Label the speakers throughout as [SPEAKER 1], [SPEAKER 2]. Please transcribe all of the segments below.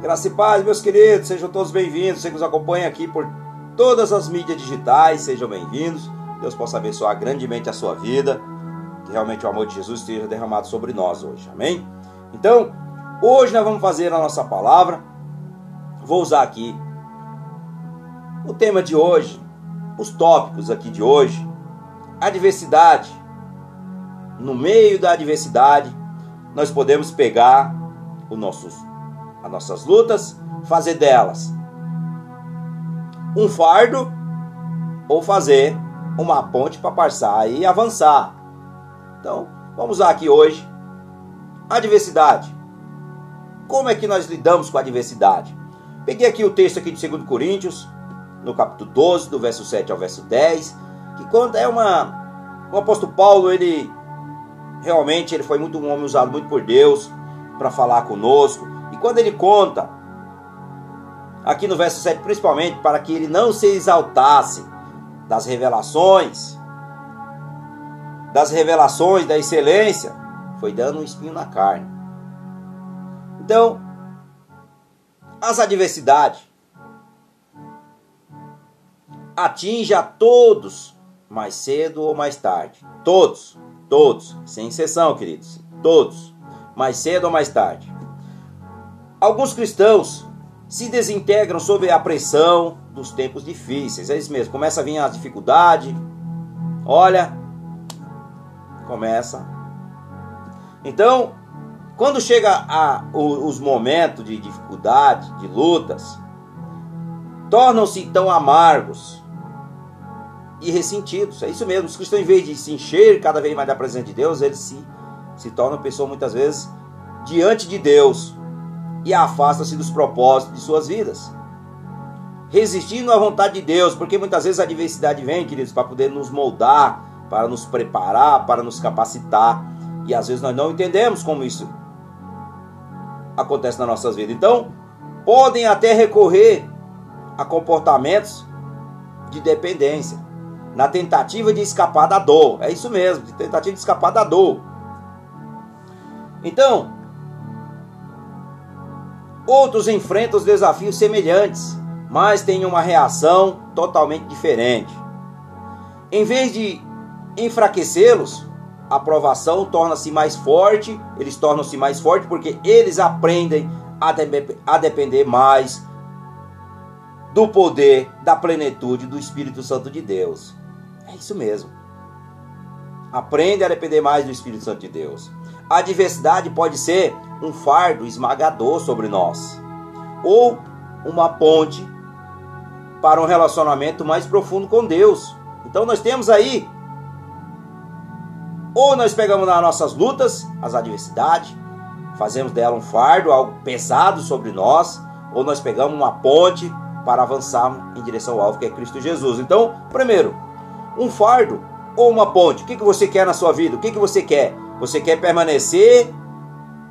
[SPEAKER 1] Graça e paz, meus queridos, sejam todos bem-vindos. Você que nos acompanha aqui por todas as mídias digitais, sejam bem-vindos. Deus possa abençoar grandemente a sua vida. Que realmente o amor de Jesus esteja derramado sobre nós hoje. Amém? Então, hoje nós vamos fazer a nossa palavra. Vou usar aqui o tema de hoje, os tópicos aqui de hoje. Adversidade. No meio da adversidade, nós podemos pegar os nossos as nossas lutas, fazer delas um fardo ou fazer uma ponte para passar e avançar. Então, vamos usar aqui hoje a diversidade. Como é que nós lidamos com a diversidade? Peguei aqui o texto aqui de 2 Coríntios, no capítulo 12, do verso 7 ao verso 10, que conta é uma o apóstolo Paulo, ele realmente ele foi muito um homem usado muito por Deus para falar conosco quando ele conta, aqui no verso 7, principalmente, para que ele não se exaltasse das revelações, das revelações da excelência, foi dando um espinho na carne. Então, as adversidades atinge a todos, mais cedo ou mais tarde. Todos, todos, sem exceção, queridos. Todos, mais cedo ou mais tarde. Alguns cristãos se desintegram sob a pressão dos tempos difíceis. É isso mesmo. Começa a vir a dificuldade. Olha, começa. Então, quando chega a, os momentos de dificuldade, de lutas, tornam-se tão amargos e ressentidos. É isso mesmo. Os cristãos, em vez de se encher cada vez mais da presença de Deus, eles se, se tornam pessoas muitas vezes diante de Deus e afasta-se dos propósitos de suas vidas. Resistindo à vontade de Deus, porque muitas vezes a adversidade vem, queridos, para poder nos moldar, para nos preparar, para nos capacitar. E às vezes nós não entendemos como isso acontece nas nossas vidas. Então, podem até recorrer a comportamentos de dependência, na tentativa de escapar da dor. É isso mesmo, tentativa de escapar da dor. Então, Outros enfrentam os desafios semelhantes, mas têm uma reação totalmente diferente. Em vez de enfraquecê-los, a aprovação torna-se mais forte, eles tornam-se mais fortes porque eles aprendem a, de a depender mais do poder, da plenitude do Espírito Santo de Deus. É isso mesmo. Aprende a depender mais do Espírito Santo de Deus. A adversidade pode ser um fardo esmagador sobre nós, ou uma ponte para um relacionamento mais profundo com Deus. Então nós temos aí ou nós pegamos nas nossas lutas as adversidades, fazemos dela um fardo, algo pesado sobre nós, ou nós pegamos uma ponte para avançar em direção ao alvo que é Cristo Jesus. Então, primeiro, um fardo ou uma ponte. O que, que você quer na sua vida? O que, que você quer? Você quer permanecer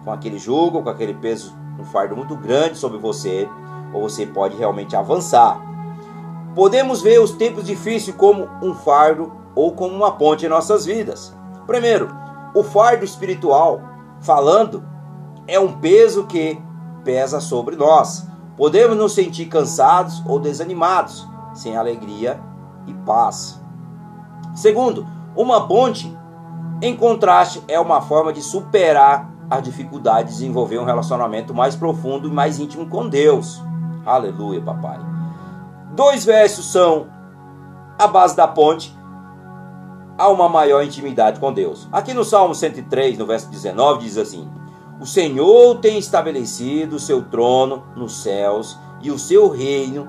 [SPEAKER 1] com aquele jugo, com aquele peso, um fardo muito grande sobre você, ou você pode realmente avançar. Podemos ver os tempos difíceis como um fardo ou como uma ponte em nossas vidas. Primeiro, o fardo espiritual, falando, é um peso que pesa sobre nós. Podemos nos sentir cansados ou desanimados, sem alegria e paz. Segundo, uma ponte, em contraste, é uma forma de superar a dificuldade de desenvolver um relacionamento mais profundo e mais íntimo com Deus. Aleluia, papai. Dois versos são a base da ponte a uma maior intimidade com Deus. Aqui no Salmo 103, no verso 19, diz assim: O Senhor tem estabelecido o seu trono nos céus e o seu reino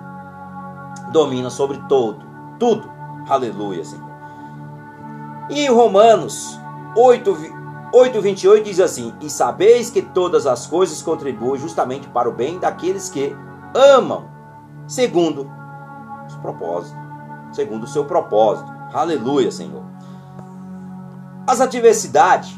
[SPEAKER 1] domina sobre todo, tudo. Aleluia, Senhor. E em Romanos 8, 8,28 diz assim: E sabeis que todas as coisas contribuem justamente para o bem daqueles que amam, segundo os propósitos, segundo o seu propósito. Aleluia, Senhor. As adversidades,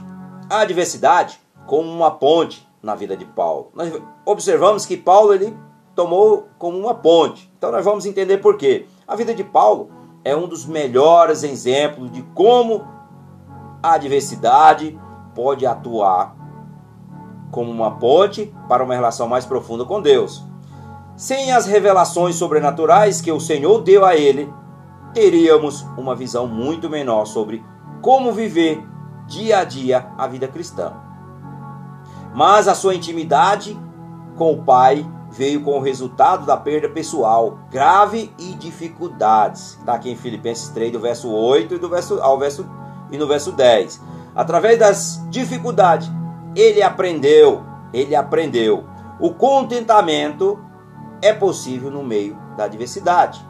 [SPEAKER 1] a adversidade como uma ponte na vida de Paulo. Nós observamos que Paulo ele tomou como uma ponte. Então nós vamos entender por quê. A vida de Paulo é um dos melhores exemplos de como a adversidade pode atuar como uma ponte para uma relação mais profunda com Deus. Sem as revelações sobrenaturais que o Senhor deu a ele, teríamos uma visão muito menor sobre como viver dia a dia a vida cristã. Mas a sua intimidade com o Pai veio com o resultado da perda pessoal grave e dificuldades. Está aqui em Filipenses 3, do verso 8 e, do verso, ao verso, e no verso 10. Através das dificuldades, ele aprendeu, ele aprendeu. O contentamento é possível no meio da adversidade.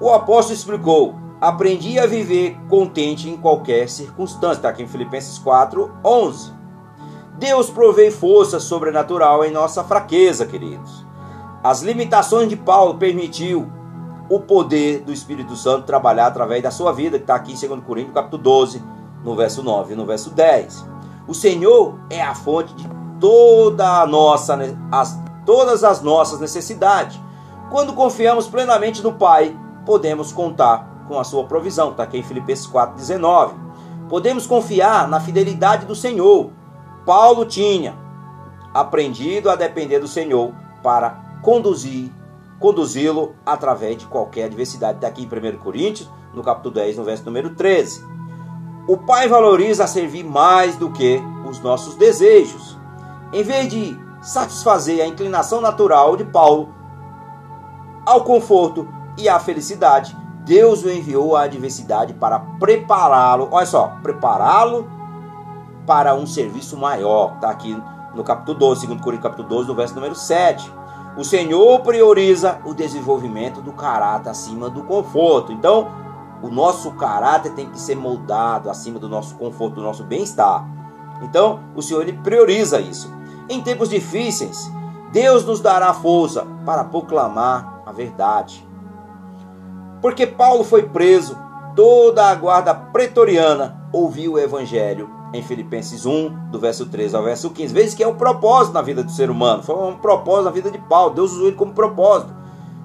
[SPEAKER 1] O apóstolo explicou: aprendi a viver contente em qualquer circunstância. Está aqui em Filipenses 4, 11. Deus provei força sobrenatural em nossa fraqueza, queridos. As limitações de Paulo permitiu o poder do Espírito Santo trabalhar através da sua vida, que está aqui em 2 Coríntios, capítulo 12, no verso 9 e no verso 10. O Senhor é a fonte de toda a nossa, as, todas as nossas necessidades. Quando confiamos plenamente no Pai, podemos contar com a sua provisão. Está aqui em Filipenses 4,19. Podemos confiar na fidelidade do Senhor Paulo tinha aprendido a depender do Senhor para conduzir, conduzi-lo através de qualquer adversidade. Daqui em 1 Coríntios, no capítulo 10, no verso número 13. O Pai valoriza servir mais do que os nossos desejos. Em vez de satisfazer a inclinação natural de Paulo ao conforto e à felicidade, Deus o enviou à adversidade para prepará-lo, olha só, prepará-lo para um serviço maior. Está aqui no capítulo 12, 2 Coríntios capítulo 12, no verso número 7. O Senhor prioriza o desenvolvimento do caráter acima do conforto. Então, o nosso caráter tem que ser moldado acima do nosso conforto, do nosso bem-estar. Então, o Senhor ele prioriza isso. Em tempos difíceis, Deus nos dará força para proclamar a verdade. Porque Paulo foi preso, toda a guarda pretoriana ouviu o evangelho em Filipenses 1, do verso 13 ao verso 15. Veja que é um propósito na vida do ser humano. Foi um propósito na vida de Paulo. Deus usou ele como propósito.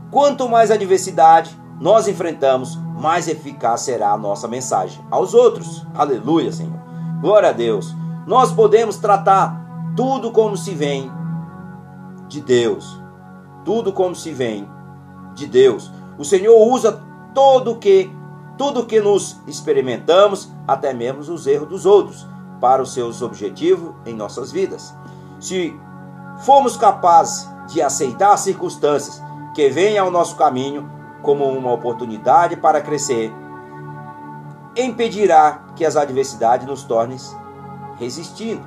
[SPEAKER 1] Quanto mais adversidade nós enfrentamos, mais eficaz será a nossa mensagem aos outros. Aleluia, Senhor. Glória a Deus. Nós podemos tratar tudo como se vem de Deus. Tudo como se vem de Deus. O Senhor usa todo que tudo que nos experimentamos, até mesmo os erros dos outros para os seus objetivos em nossas vidas. Se formos capazes de aceitar as circunstâncias que vêm ao nosso caminho como uma oportunidade para crescer, impedirá que as adversidades nos tornem resistindo.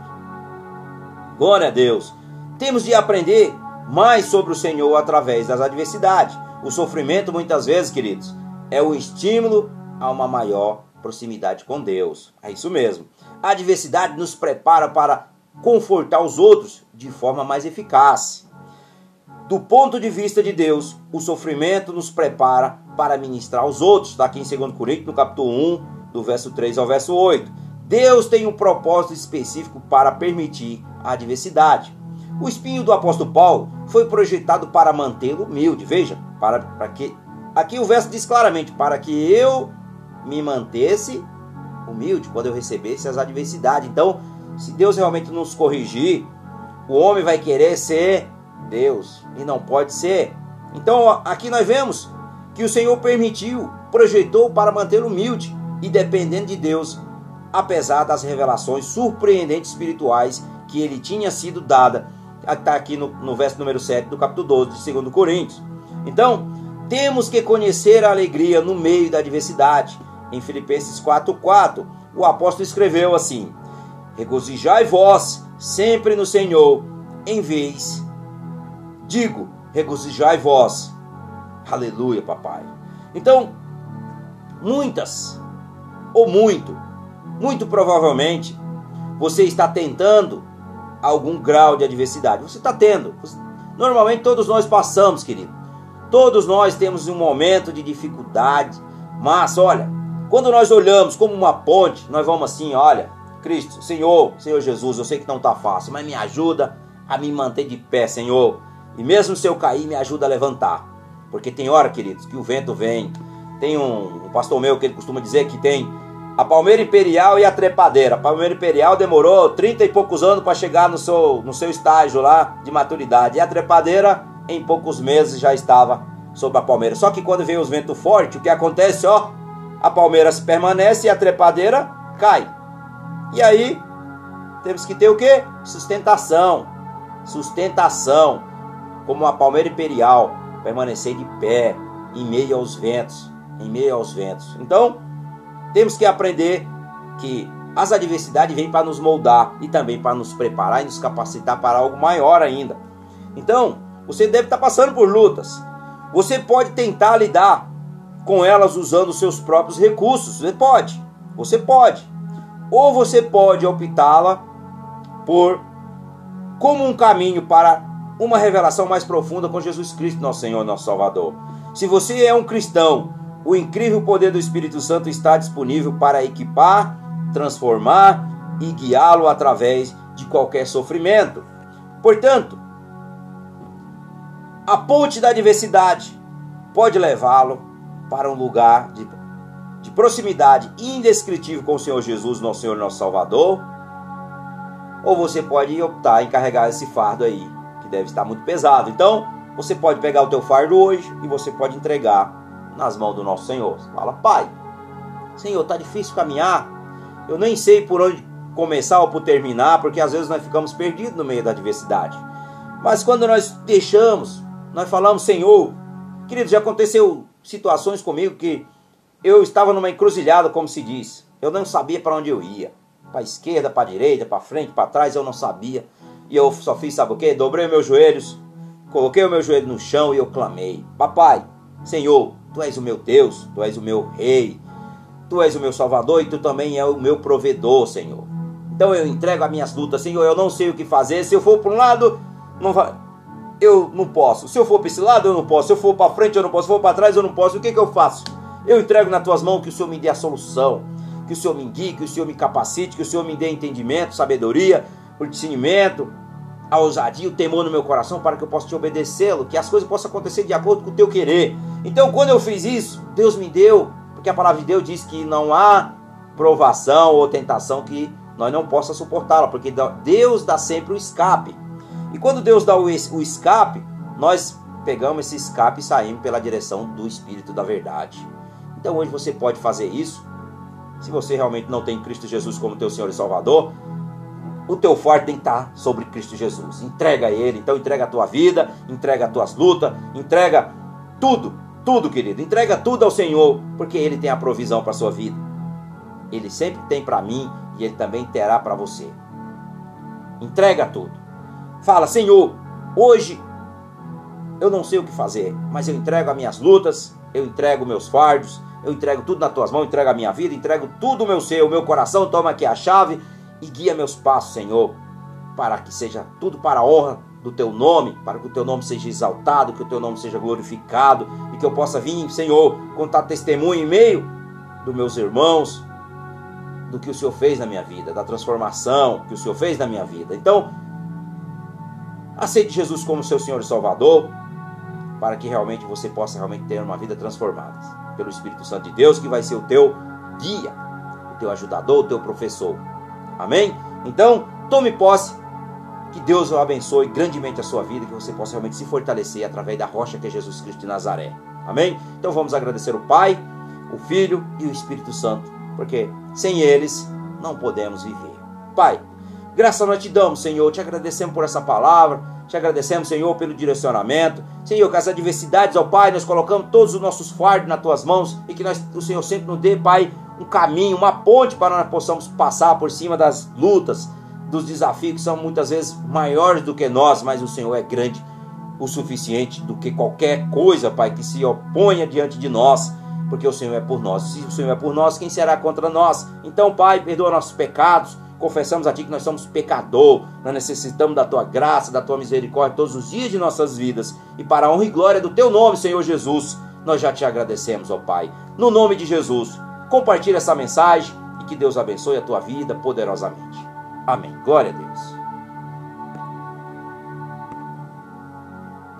[SPEAKER 1] Glória a Deus. Temos de aprender mais sobre o Senhor através das adversidades. O sofrimento, muitas vezes, queridos, é o estímulo a uma maior proximidade com Deus. É isso mesmo. A adversidade nos prepara para confortar os outros de forma mais eficaz. Do ponto de vista de Deus, o sofrimento nos prepara para ministrar aos outros. Está aqui em 2 Coríntios, no capítulo 1, do verso 3 ao verso 8. Deus tem um propósito específico para permitir a adversidade. O espinho do apóstolo Paulo foi projetado para mantê-lo humilde. Veja, para, para que aqui o verso diz claramente para que eu me mantesse humilde quando eu recebesse as adversidades. Então, se Deus realmente nos corrigir, o homem vai querer ser Deus e não pode ser. Então, aqui nós vemos que o Senhor permitiu, projetou para manter humilde e dependendo de Deus, apesar das revelações surpreendentes espirituais que ele tinha sido dada. Está aqui no, no verso número 7 do capítulo 12 de 2 Coríntios. Então, temos que conhecer a alegria no meio da adversidade em Filipenses 4:4, o apóstolo escreveu assim: Regozijai vós sempre no Senhor, em vez digo, regozijai vós. Aleluia, papai. Então, muitas ou muito, muito provavelmente você está tentando algum grau de adversidade. Você está tendo. Normalmente todos nós passamos, querido. Todos nós temos um momento de dificuldade. Mas olha, quando nós olhamos como uma ponte, nós vamos assim, olha, Cristo, Senhor, Senhor Jesus, eu sei que não está fácil, mas me ajuda a me manter de pé, Senhor. E mesmo se eu cair, me ajuda a levantar. Porque tem hora, queridos, que o vento vem. Tem um, um pastor meu que ele costuma dizer que tem a palmeira imperial e a trepadeira. A palmeira imperial demorou 30 e poucos anos para chegar no seu, no seu estágio lá de maturidade. E a trepadeira, em poucos meses, já estava sobre a palmeira. Só que quando vem os ventos fortes, o que acontece? Ó, a palmeira permanece e a trepadeira cai. E aí, temos que ter o que? Sustentação. Sustentação. Como a palmeira imperial, permanecer de pé em meio aos ventos. Em meio aos ventos. Então, temos que aprender que as adversidades vêm para nos moldar e também para nos preparar e nos capacitar para algo maior ainda. Então, você deve estar passando por lutas. Você pode tentar lidar com elas usando os seus próprios recursos. Você pode. Você pode. Ou você pode optá-la por como um caminho para uma revelação mais profunda com Jesus Cristo, nosso Senhor, nosso Salvador. Se você é um cristão o incrível poder do Espírito Santo está disponível para equipar, transformar e guiá-lo através de qualquer sofrimento. Portanto, a ponte da diversidade pode levá-lo para um lugar de, de proximidade indescritível com o Senhor Jesus, nosso Senhor, nosso Salvador. Ou você pode optar em carregar esse fardo aí, deve estar muito pesado. Então, você pode pegar o teu fardo hoje e você pode entregar nas mãos do nosso Senhor. fala, Pai, Senhor, tá difícil caminhar. Eu nem sei por onde começar ou por terminar, porque às vezes nós ficamos perdidos no meio da adversidade. Mas quando nós deixamos, nós falamos, Senhor, querido, já aconteceu situações comigo que eu estava numa encruzilhada, como se diz. Eu não sabia para onde eu ia. Para esquerda, para direita, para frente, para trás, eu não sabia. E eu só fiz, sabe o quê? Dobrei meus joelhos, coloquei o meu joelho no chão e eu clamei: Papai, Senhor, Tu és o meu Deus, Tu és o meu Rei, Tu és o meu Salvador e Tu também és o meu provedor, Senhor. Então eu entrego as minhas lutas, Senhor. Eu não sei o que fazer. Se eu for para um lado, não vai, eu não posso. Se eu for para esse lado, eu não posso. Se eu for para frente, eu não posso. Se eu for para trás, eu não posso. O que, que eu faço? Eu entrego nas tuas mãos que o Senhor me dê a solução, que o Senhor me guie, que o Senhor me capacite, que o Senhor me dê entendimento, sabedoria, discernimento, a ousadia, o temor no meu coração para que eu possa te obedecê-lo, que as coisas possam acontecer de acordo com o teu querer. Então, quando eu fiz isso, Deus me deu, porque a palavra de Deus diz que não há provação ou tentação que nós não possa suportá-la, porque Deus dá sempre o escape. E quando Deus dá o escape, nós pegamos esse escape e saímos pela direção do Espírito da Verdade. Então hoje você pode fazer isso. Se você realmente não tem Cristo Jesus como teu Senhor e Salvador, o teu forte tem que estar sobre Cristo Jesus. Entrega a Ele, então entrega a tua vida, entrega as tuas lutas, entrega tudo, tudo, querido. Entrega tudo ao Senhor, porque Ele tem a provisão para a sua vida. Ele sempre tem para mim e Ele também terá para você. Entrega tudo. Fala, Senhor, hoje eu não sei o que fazer, mas eu entrego as minhas lutas, eu entrego meus fardos, eu entrego tudo nas tuas mãos, entrego a minha vida, entrego tudo o meu ser, o meu coração, toma aqui a chave e guia meus passos, Senhor, para que seja tudo para a honra do teu nome, para que o teu nome seja exaltado, que o teu nome seja glorificado e que eu possa vir, Senhor, contar testemunho em meio dos meus irmãos do que o Senhor fez na minha vida, da transformação que o Senhor fez na minha vida. Então, aceite Jesus como seu Senhor e Salvador, para que realmente você possa realmente ter uma vida transformada pelo Espírito Santo de Deus, que vai ser o teu guia, o teu ajudador, o teu professor. Amém? Então, tome posse. Que Deus abençoe grandemente a sua vida, que você possa realmente se fortalecer através da rocha que é Jesus Cristo de Nazaré. Amém? Então vamos agradecer o Pai, o Filho e o Espírito Santo, porque sem eles não podemos viver. Pai, graças nós te damos, Senhor, te agradecemos por essa palavra, te agradecemos, Senhor, pelo direcionamento. Senhor, que as adversidades, ó Pai, nós colocamos todos os nossos fardos nas tuas mãos e que nós, o Senhor sempre nos dê, Pai, um caminho, uma ponte para nós possamos passar por cima das lutas, dos desafios que são muitas vezes maiores do que nós, mas o Senhor é grande o suficiente do que qualquer coisa, Pai, que se oponha diante de nós, porque o Senhor é por nós. Se o Senhor é por nós, quem será contra nós? Então, Pai, perdoa nossos pecados. Confessamos a Ti que nós somos pecador, nós necessitamos da Tua graça, da Tua misericórdia todos os dias de nossas vidas. E para a honra e glória do Teu nome, Senhor Jesus, nós já te agradecemos, ó Pai. No nome de Jesus, Compartilhe essa mensagem e que Deus abençoe a tua vida poderosamente. Amém. Glória a Deus.